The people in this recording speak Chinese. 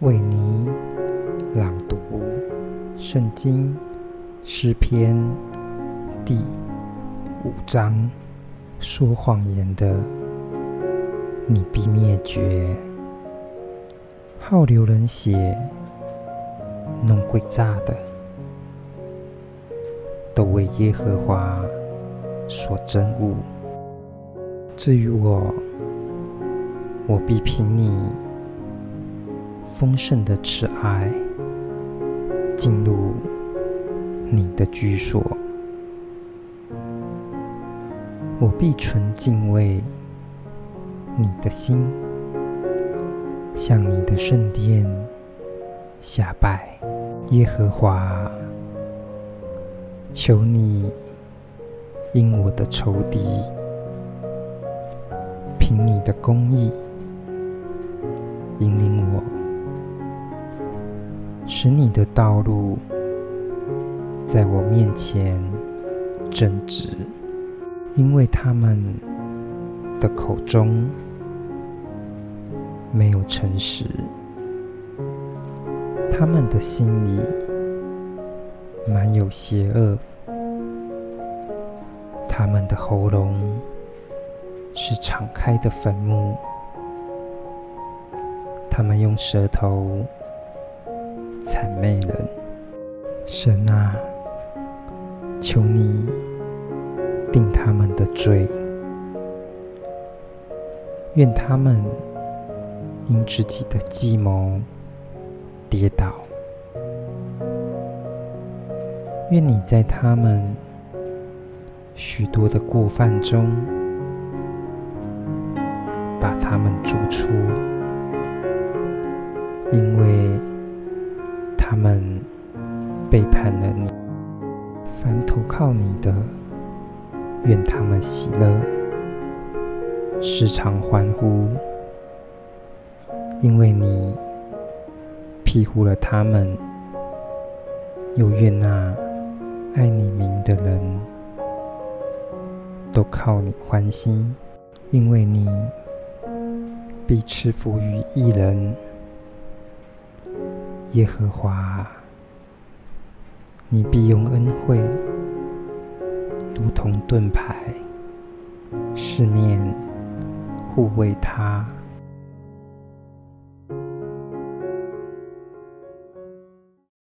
为你朗读圣经诗篇第五章。说谎言的，你必灭绝；好流人血、弄诡诈的，都为耶和华所憎恶。至于我，我必凭你丰盛的慈爱，进入你的居所。我必存敬畏你的心，向你的圣殿下拜。耶和华，求你因我的仇敌，凭你的公义。引领我，使你的道路在我面前正直，因为他们的口中没有诚实，他们的心里满有邪恶，他们的喉咙是敞开的坟墓。他们用舌头谄媚人，神啊，求你定他们的罪，愿他们因自己的计谋跌倒，愿你在他们许多的过犯中把他们逐出。因为他们背叛了你，凡投靠你的，愿他们喜乐，时常欢呼，因为你庇护了他们。又愿那爱你名的人都靠你欢心，因为你必赐福于一人。耶和华，你必用恩惠，如同盾牌，四面护卫他。